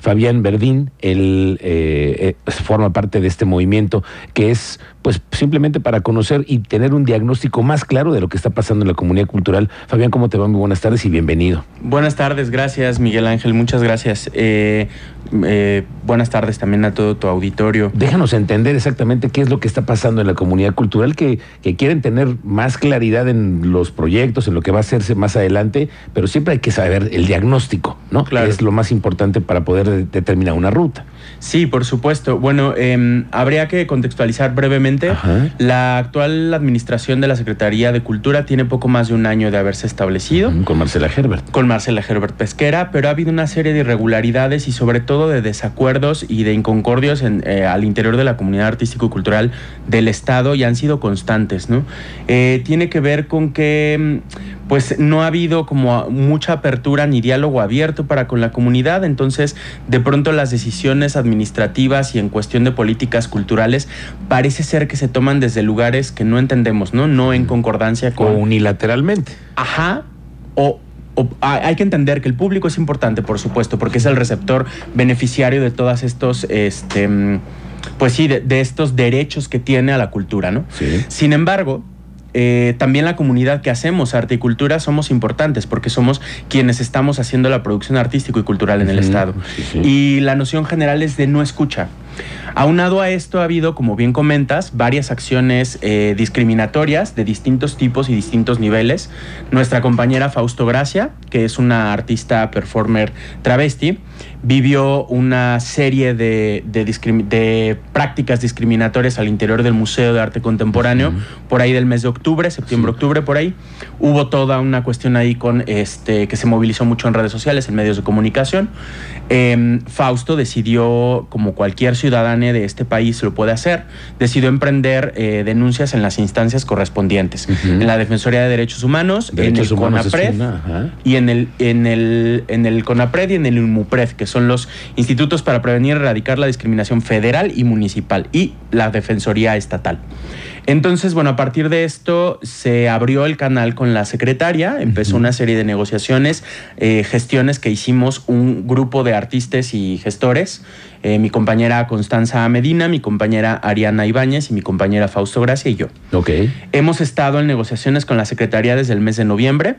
Fabián Verdín, él eh, eh, forma parte de este movimiento que es pues simplemente para conocer y tener un diagnóstico más claro de lo que está pasando en la comunidad cultural. Fabián, ¿cómo te va? Muy buenas tardes y bienvenido. Buenas tardes, gracias Miguel Ángel, muchas gracias. Eh, eh, buenas tardes también a todo tu auditorio. Déjanos entender exactamente qué es lo que está pasando en la comunidad cultural, que, que quieren tener más claridad en los proyectos, en lo que va a hacerse más adelante, pero siempre hay que saber el diagnóstico, ¿no? Claro. es lo más importante para poder de- determinar una ruta. Sí, por supuesto. Bueno, eh, habría que contextualizar brevemente. Ajá. La actual administración de la Secretaría de Cultura tiene poco más de un año de haberse establecido. Con Marcela Herbert. con Marcela Herbert Pesquera, pero ha habido una serie de irregularidades y sobre todo de desacuerdos y de inconcordios en, eh, al interior de la comunidad artístico y cultural del Estado y han sido constantes, ¿no? Eh, tiene que ver con que mm, pues no ha habido como mucha apertura ni diálogo abierto para con la comunidad, entonces de pronto las decisiones administrativas y en cuestión de políticas culturales parece ser que se toman desde lugares que no entendemos, ¿no? No en concordancia O con unilateralmente. Ajá. O, o- hay que entender que el público es importante, por supuesto, porque es el receptor beneficiario de todas estos, este, mm, pues sí, de, de estos derechos que tiene a la cultura, ¿no? Sí. Sin embargo, eh, también la comunidad que hacemos arte y cultura somos importantes porque somos quienes estamos haciendo la producción artístico y cultural en el Estado. sí, sí. Y la noción general es de no escucha. Aunado a esto ha habido, como bien comentas, varias acciones eh, discriminatorias de distintos tipos y distintos niveles. Nuestra compañera Fausto Gracia, que es una artista performer travesti, vivió una serie de, de discrim- de prácticas discriminatorias al interior del Museo de Arte Contemporáneo, por ahí del mes de octubre, septiembre, octubre, por ahí. Hubo toda una cuestión ahí con este que se movilizó mucho en redes sociales, en medios de comunicación. Em, Fausto decidió, como cualquier ciudadano de este país lo puede hacer, decidió emprender eh, denuncias en las instancias correspondientes, en la Defensoría de Derechos Humanos, Derechos en el humanos CONAPRED una, y en el, en el, en el CONAPRED y en el INMUPRED, que son los institutos para prevenir y erradicar la discriminación federal y municipal, y la Defensoría Estatal. Entonces, bueno, a partir de esto se abrió el canal con la secretaria, empezó una serie de negociaciones, eh, gestiones que hicimos un grupo de artistas y gestores, eh, mi compañera Constanza Medina, mi compañera Ariana Ibáñez y mi compañera Fausto Gracia y yo. Ok. Hemos estado en negociaciones con la Secretaría desde el mes de noviembre.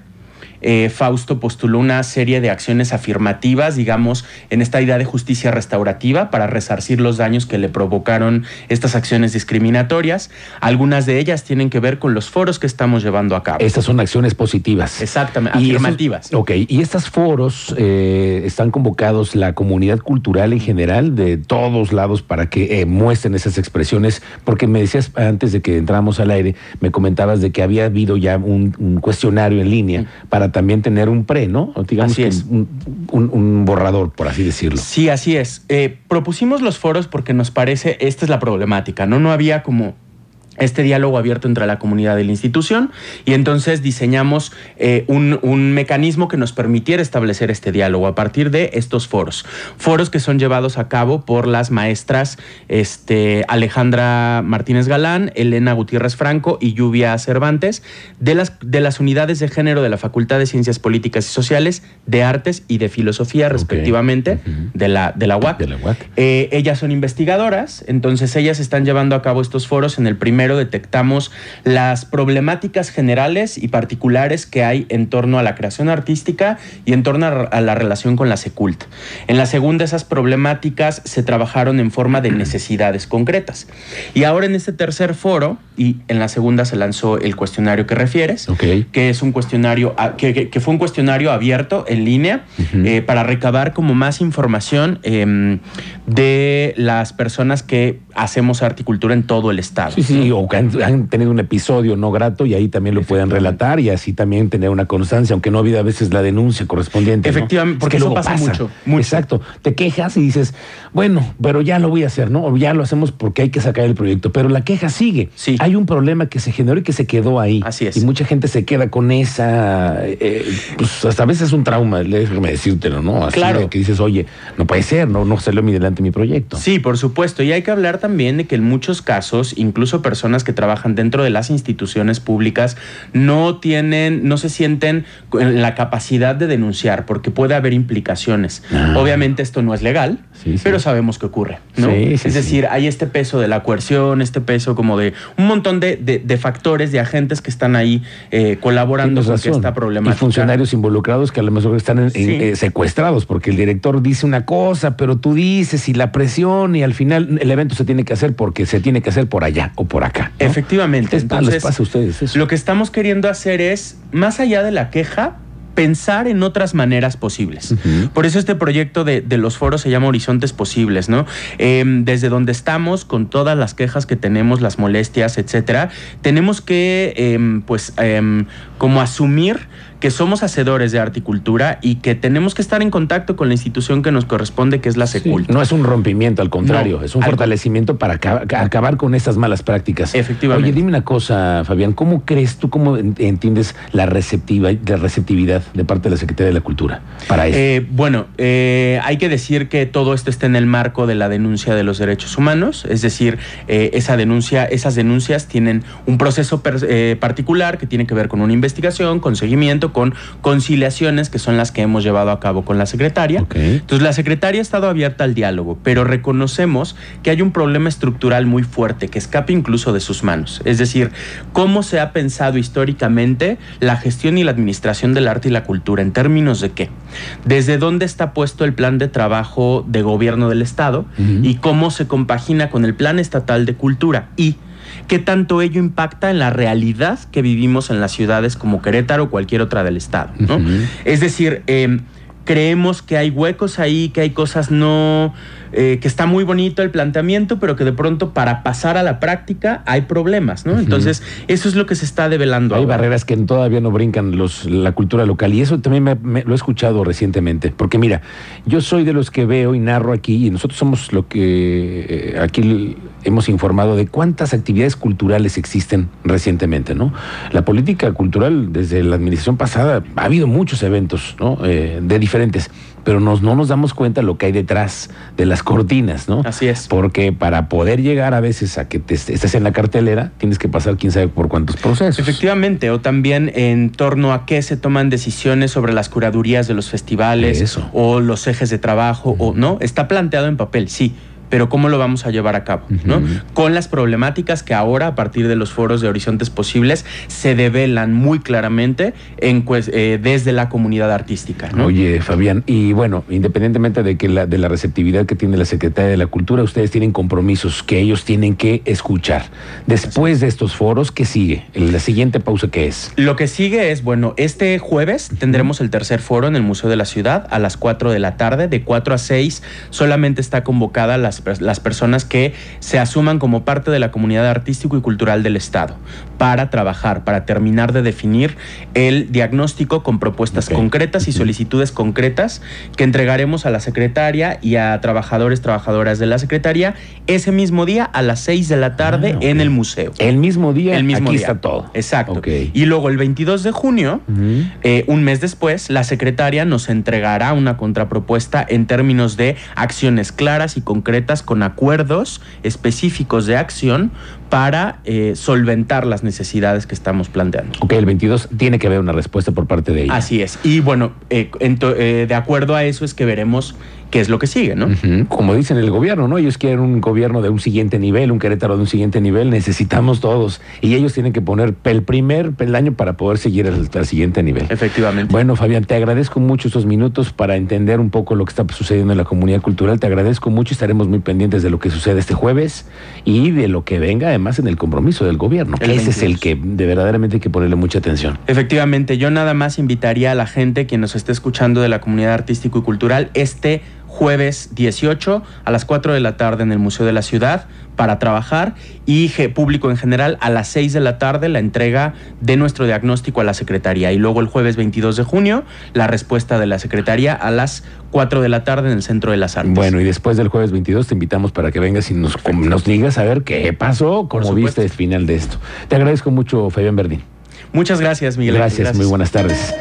Eh, Fausto postuló una serie de acciones afirmativas, digamos, en esta idea de justicia restaurativa para resarcir los daños que le provocaron estas acciones discriminatorias. Algunas de ellas tienen que ver con los foros que estamos llevando a cabo. Estas son acciones positivas. Exactamente, Y esos- afirmativas. ok, y estos foros eh, están convocados la comunidad cultural en general de todos lados para que eh, muestren esas expresiones, porque me decías antes de que entráramos al aire, me comentabas de que había habido ya un, un cuestionario en línea para también tener un pre, ¿no? Digamos Así que es. Un, un- un borrador, por así decirlo. Sí, así es. Eh, propusimos los foros porque nos parece, esta es la problemática, ¿no? No había como este diálogo abierto entre la comunidad y la institución y entonces diseñamos eh, un, un mecanismo que nos permitiera establecer este diálogo a partir de estos foros. Foros que son llevados a cabo por las maestras este, Alejandra Martínez Galán, Elena Gutiérrez Franco y Lluvia Cervantes de las, de las unidades de género de la Facultad de Ciencias Políticas y Sociales, de Artes y de Filosofía, respectivamente, de, la, de la UAC. De la UAC. Eh, ellas son investigadoras, entonces ellas están llevando a cabo estos foros. En el primero detectamos las problemáticas generales y particulares que hay en torno a la creación artística y en torno a, la relación con la secult. En la segunda esas problemáticas se trabajaron en forma de necesidades concretas. Y ahora en este tercer foro, y en la segunda se lanzó el cuestionario que refieres, que es un cuestionario, a- que, que- que fue un cuestionario abierto en línea eh, para recabar como más información em, de las personas que hacemos articultura en todo el estado. Sí, sí, o que han, han tenido un episodio no grato y ahí también lo pueden relatar y así también tener una constancia, aunque no ha habido a veces la denuncia correspondiente. ¿no? Efectivamente, Es porque que eso pasa mucho, mucho. Exacto. Te quejas y dices, bueno, pero ya lo voy a hacer, ¿no? O ya lo hacemos porque hay que sacar el proyecto. Pero la queja sigue. Sí. Hay un problema que se generó y que se quedó ahí. Así es. Y mucha gente se queda con esa, eh, pues hasta a veces es un trauma, déjame decírtelo, ¿no? Así Claro. que dices, oye, no puede ser, no, no salió mi delante mi proyecto. Sí, por supuesto. Y hay que hablar también de que en muchos casos, incluso personas que trabajan dentro de las instituciones públicas no tienen, no se sienten en la capacidad de denunciar porque puede haber implicaciones. Ah. Obviamente esto no es legal, Sí, sí. pero sabemos que ocurre, ¿no? Sí, es decir, hay este peso de la coerción, este peso como de un montón de, de- de factores, de agentes que están ahí eh, colaborando con esta problemática. Y funcionarios involucrados que a lo mejor están en- eh, secuestrados porque el director dice una cosa, pero tú dices y la presión y al final el evento se tiene que hacer porque se tiene que hacer por allá o por acá. ¿No? Efectivamente. Les, pa- les Entonces, pasa a ustedes eso. Lo que estamos queriendo hacer es, más allá de la queja, pensar en otras maneras posibles. Por eso este proyecto de, de los foros se llama Horizontes Posibles, ¿no? Em, desde donde estamos, con todas las quejas que tenemos, las molestias, etcétera, tenemos que, em, pues, em, como asumir que somos hacedores de arte y cultura y que tenemos que estar en contacto con la institución que nos corresponde, que es la Sí, Secult. No es un rompimiento, al contrario, No, es un al- fortalecimiento para acaba- acabar con estas malas prácticas. Efectivamente. Oye, dime una cosa, Fabián, ¿cómo crees tú, cómo en- entiendes la, receptiva, la receptividad de parte de la Secretaría de la Cultura para esto? Eh, bueno, eh, hay que decir que todo esto está en el marco de la denuncia de los derechos humanos, es decir, eh, esa denuncia, esas denuncias tienen un proceso per- particular que tiene que ver con una investigación, con seguimiento, con conciliaciones que son las que hemos llevado a cabo con la secretaria. Entonces la secretaria ha estado abierta al diálogo, pero reconocemos que hay un problema estructural muy fuerte que escapa incluso de sus manos. Es decir, cómo se ha pensado históricamente la gestión y la administración del arte y la cultura, en términos de qué. Desde dónde está puesto el plan de trabajo de gobierno del Estado y cómo se compagina con el plan estatal de cultura y qué tanto ello impacta en la realidad que vivimos en las ciudades como Querétaro o cualquier otra del Estado. ¿no? Es decir, eh, creemos que hay huecos ahí, que hay cosas no, eh, que está muy bonito el planteamiento, pero que de pronto para pasar a la práctica hay problemas, ¿no? Entonces, eso es lo que se está develando. Hay ahora. barreras que todavía no brincan los, la cultura local y eso también me- me- lo he escuchado recientemente. Porque mira, yo soy de los que veo y narro aquí y nosotros somos lo que eh, aquí hemos informado de cuántas actividades culturales existen recientemente, ¿no? La política cultural desde la administración pasada ha habido muchos eventos, ¿no? Eh, de diferentes, pero nos, no nos damos cuenta lo que hay detrás de las cortinas, ¿no? Así es. Porque para poder llegar a veces a que te est- estés en la cartelera, tienes que pasar quién sabe por cuántos procesos. Efectivamente, o también en torno a qué se toman decisiones sobre las curadurías de los festivales Eso. o los ejes de trabajo, o no, está planteado en papel, sí. Pero ¿cómo lo vamos a llevar a cabo? ¿no? Con las problemáticas que ahora, a partir de los foros de Horizontes Posibles, se develan muy claramente en, pues, eh, desde la comunidad artística. ¿no? Oye, Fabián, y bueno, independientemente de que la, de la receptividad que tiene la Secretaría de la Cultura, ustedes tienen compromisos que ellos tienen que escuchar. Después de estos foros, ¿qué sigue? La siguiente pausa, ¿qué es? Lo que sigue es, bueno, este jueves tendremos el tercer foro en el Museo de la Ciudad a las 4 de la tarde. De 4 a 6 solamente está convocada las, las personas que se asuman como parte de la comunidad artístico y cultural del Estado para trabajar, para terminar de definir el diagnóstico con propuestas concretas y solicitudes concretas que entregaremos a la secretaria y a trabajadores, trabajadoras de la secretaria ese mismo día a las 6 de la tarde Ah, en el museo. El mismo día, El mismo aquí día. está todo. Exacto. Y luego el 22 de junio, eh, un mes después, la secretaria nos entregará una contrapropuesta en términos de acciones claras y concretas con acuerdos específicos de acción para eh, solventar las necesidades que estamos planteando. Ok, el 22 tiene que haber una respuesta por parte de ella. Así es. Y bueno, eh, eh, de acuerdo a eso es que veremos qué es lo que sigue, ¿no? Como dicen el gobierno, ¿no? Ellos quieren un gobierno de un siguiente nivel, un Querétaro de un siguiente nivel, necesitamos todos. Y ellos tienen que poner el primer peldaño para poder seguir al, siguiente nivel. Efectivamente. Bueno, Fabián, te agradezco mucho estos minutos para entender un poco lo que está sucediendo en la comunidad cultural. Te agradezco mucho, estaremos muy pendientes de lo que sucede este jueves y de lo que venga además en el compromiso del gobierno, que ese es el 22. que de verdaderamente hay que ponerle mucha atención. Efectivamente, yo nada más invitaría a la gente quien nos esté escuchando de la comunidad artístico y cultural este jueves 18 a las 4 de la tarde en el Museo de la Ciudad para trabajar y público en general a las 6 de la tarde la entrega de nuestro diagnóstico a la Secretaría y luego el jueves 22 de junio la respuesta de la Secretaría a las 4 de la tarde en el Centro de las Artes. Bueno, y después del jueves 22 te invitamos para que vengas y nos, nos digas a ver qué pasó, cómo viste el final de esto. Te agradezco mucho, Fabián Berdín. Muchas gracias, Miguel. Ángel. Gracias, muy buenas tardes.